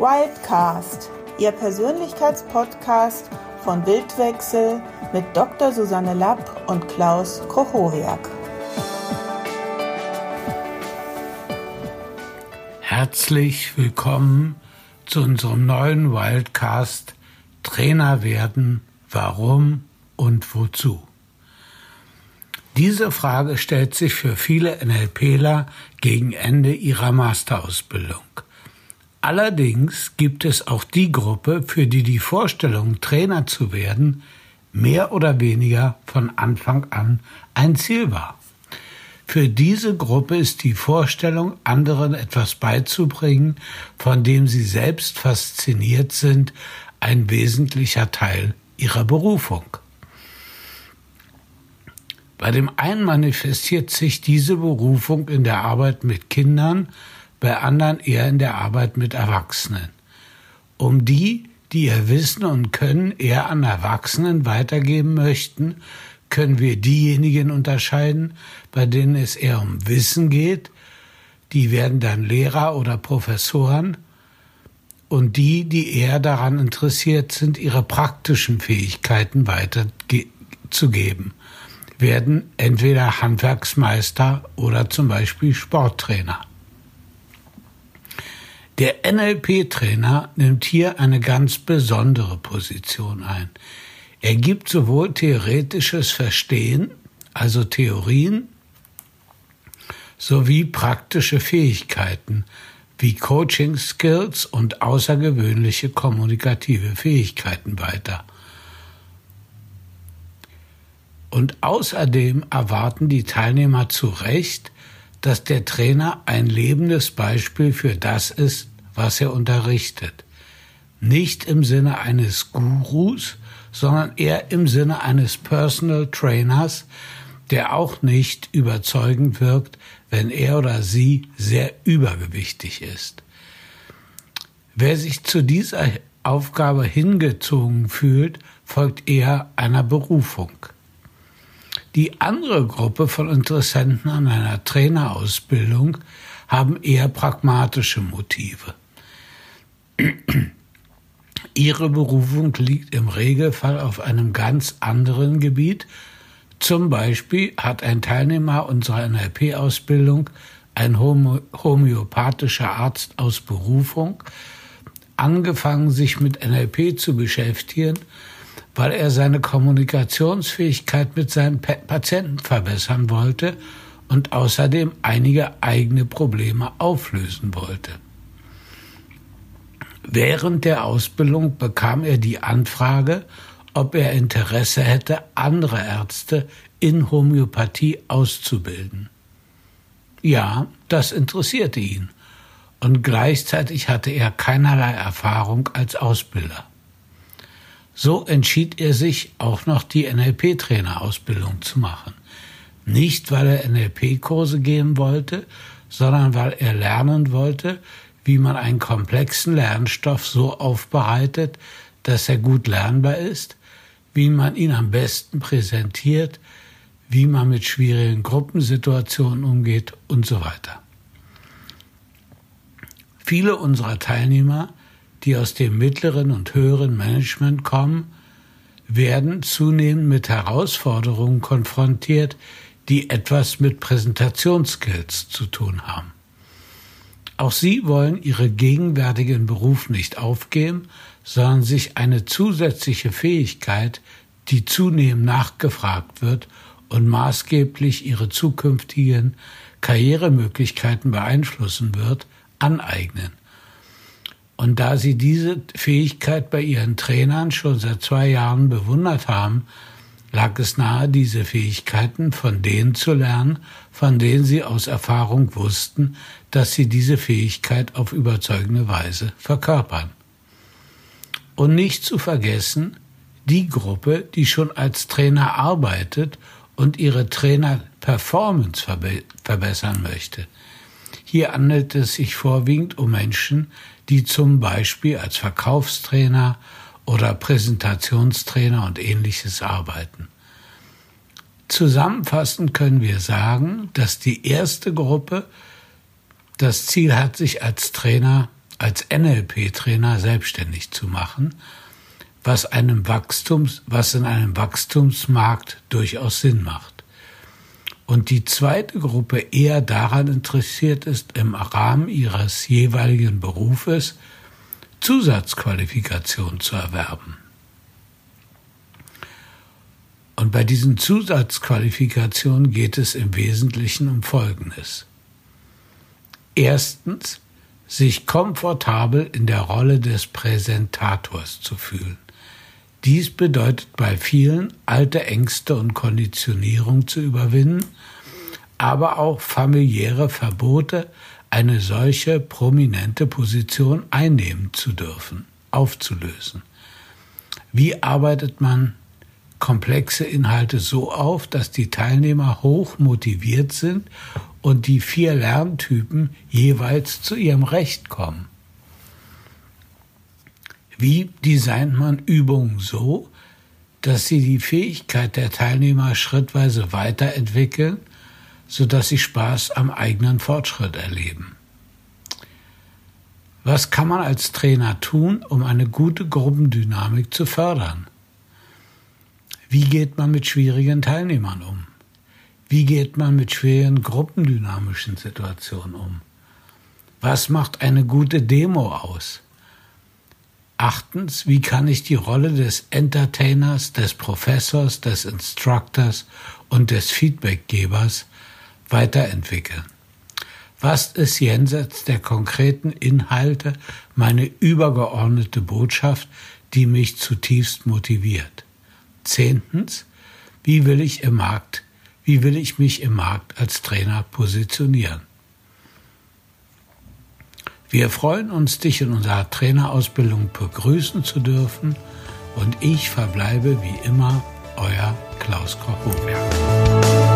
Wildcast, Ihr Persönlichkeitspodcast von Bildwechsel mit Dr. Susanne Lapp und Klaus Kochoriak. Herzlich willkommen zu unserem neuen Wildcast Trainer werden, warum und wozu. Diese Frage stellt sich für viele NLPler gegen Ende ihrer Masterausbildung. Allerdings gibt es auch die Gruppe, für die die Vorstellung, Trainer zu werden, mehr oder weniger von Anfang an ein Ziel war. Für diese Gruppe ist die Vorstellung, anderen etwas beizubringen, von dem sie selbst fasziniert sind, ein wesentlicher Teil ihrer Berufung. Bei dem einen manifestiert sich diese Berufung in der Arbeit mit Kindern, bei anderen eher in der Arbeit mit Erwachsenen. Um die, die ihr Wissen und Können eher an Erwachsenen weitergeben möchten, können wir diejenigen unterscheiden, bei denen es eher um Wissen geht, die werden dann Lehrer oder Professoren, und die, die eher daran interessiert sind, ihre praktischen Fähigkeiten weiterzugeben, werden entweder Handwerksmeister oder zum Beispiel Sporttrainer. Der NLP-Trainer nimmt hier eine ganz besondere Position ein. Er gibt sowohl theoretisches Verstehen, also Theorien, sowie praktische Fähigkeiten wie Coaching Skills und außergewöhnliche kommunikative Fähigkeiten weiter. Und außerdem erwarten die Teilnehmer zu Recht, dass der Trainer ein lebendes Beispiel für das ist, was er unterrichtet. Nicht im Sinne eines Gurus, sondern eher im Sinne eines Personal Trainers, der auch nicht überzeugend wirkt, wenn er oder sie sehr übergewichtig ist. Wer sich zu dieser Aufgabe hingezogen fühlt, folgt eher einer Berufung. Die andere Gruppe von Interessenten an einer Trainerausbildung haben eher pragmatische Motive. Ihre Berufung liegt im Regelfall auf einem ganz anderen Gebiet. Zum Beispiel hat ein Teilnehmer unserer NLP-Ausbildung, ein homöopathischer Arzt aus Berufung, angefangen, sich mit NLP zu beschäftigen, weil er seine Kommunikationsfähigkeit mit seinen Patienten verbessern wollte und außerdem einige eigene Probleme auflösen wollte. Während der Ausbildung bekam er die Anfrage, ob er Interesse hätte, andere Ärzte in Homöopathie auszubilden. Ja, das interessierte ihn, und gleichzeitig hatte er keinerlei Erfahrung als Ausbilder. So entschied er sich, auch noch die NLP-Trainerausbildung zu machen. Nicht, weil er NLP-Kurse geben wollte, sondern weil er lernen wollte, wie man einen komplexen Lernstoff so aufbereitet, dass er gut lernbar ist, wie man ihn am besten präsentiert, wie man mit schwierigen Gruppensituationen umgeht und so weiter. Viele unserer Teilnehmer, die aus dem mittleren und höheren Management kommen, werden zunehmend mit Herausforderungen konfrontiert, die etwas mit Präsentationsskills zu tun haben. Auch sie wollen ihre gegenwärtigen Beruf nicht aufgeben, sondern sich eine zusätzliche Fähigkeit, die zunehmend nachgefragt wird und maßgeblich ihre zukünftigen Karrieremöglichkeiten beeinflussen wird, aneignen. Und da sie diese Fähigkeit bei ihren Trainern schon seit zwei Jahren bewundert haben, lag es nahe, diese Fähigkeiten von denen zu lernen, von denen sie aus Erfahrung wussten, dass sie diese Fähigkeit auf überzeugende Weise verkörpern. Und nicht zu vergessen, die Gruppe, die schon als Trainer arbeitet und ihre Trainer-Performance verbe verbessern möchte. Hier handelt es sich vorwiegend um Menschen, die zum Beispiel als Verkaufstrainer oder Präsentationstrainer und ähnliches arbeiten. Zusammenfassend können wir sagen, dass die erste Gruppe das Ziel hat, sich als Trainer als NLP-Trainer selbstständig zu machen, was einem Wachstums, was in einem Wachstumsmarkt durchaus Sinn macht. Und die zweite Gruppe eher daran interessiert ist, im Rahmen ihres jeweiligen Berufes Zusatzqualifikation zu erwerben. Und bei diesen Zusatzqualifikationen geht es im Wesentlichen um Folgendes. Erstens, sich komfortabel in der Rolle des Präsentators zu fühlen. Dies bedeutet bei vielen, alte Ängste und Konditionierung zu überwinden, aber auch familiäre Verbote, eine solche prominente Position einnehmen zu dürfen, aufzulösen. Wie arbeitet man komplexe Inhalte so auf, dass die Teilnehmer hoch motiviert sind und die vier Lerntypen jeweils zu ihrem Recht kommen. Wie designt man Übungen so, dass sie die Fähigkeit der Teilnehmer schrittweise weiterentwickeln, sodass sie Spaß am eigenen Fortschritt erleben? Was kann man als Trainer tun, um eine gute Gruppendynamik zu fördern? Wie geht man mit schwierigen Teilnehmern um? Wie geht man mit schwierigen gruppendynamischen Situationen um? Was macht eine gute Demo aus? Achtens, wie kann ich die Rolle des Entertainers, des Professors, des Instructors und des Feedbackgebers weiterentwickeln? Was ist jenseits der konkreten Inhalte meine übergeordnete Botschaft, die mich zutiefst motiviert? Zehntens, wie will ich im Markt, wie will ich mich im Markt als Trainer positionieren? Wir freuen uns, dich in unserer Trainerausbildung begrüßen zu dürfen und ich verbleibe wie immer euer Klaus Koch-Hoberg.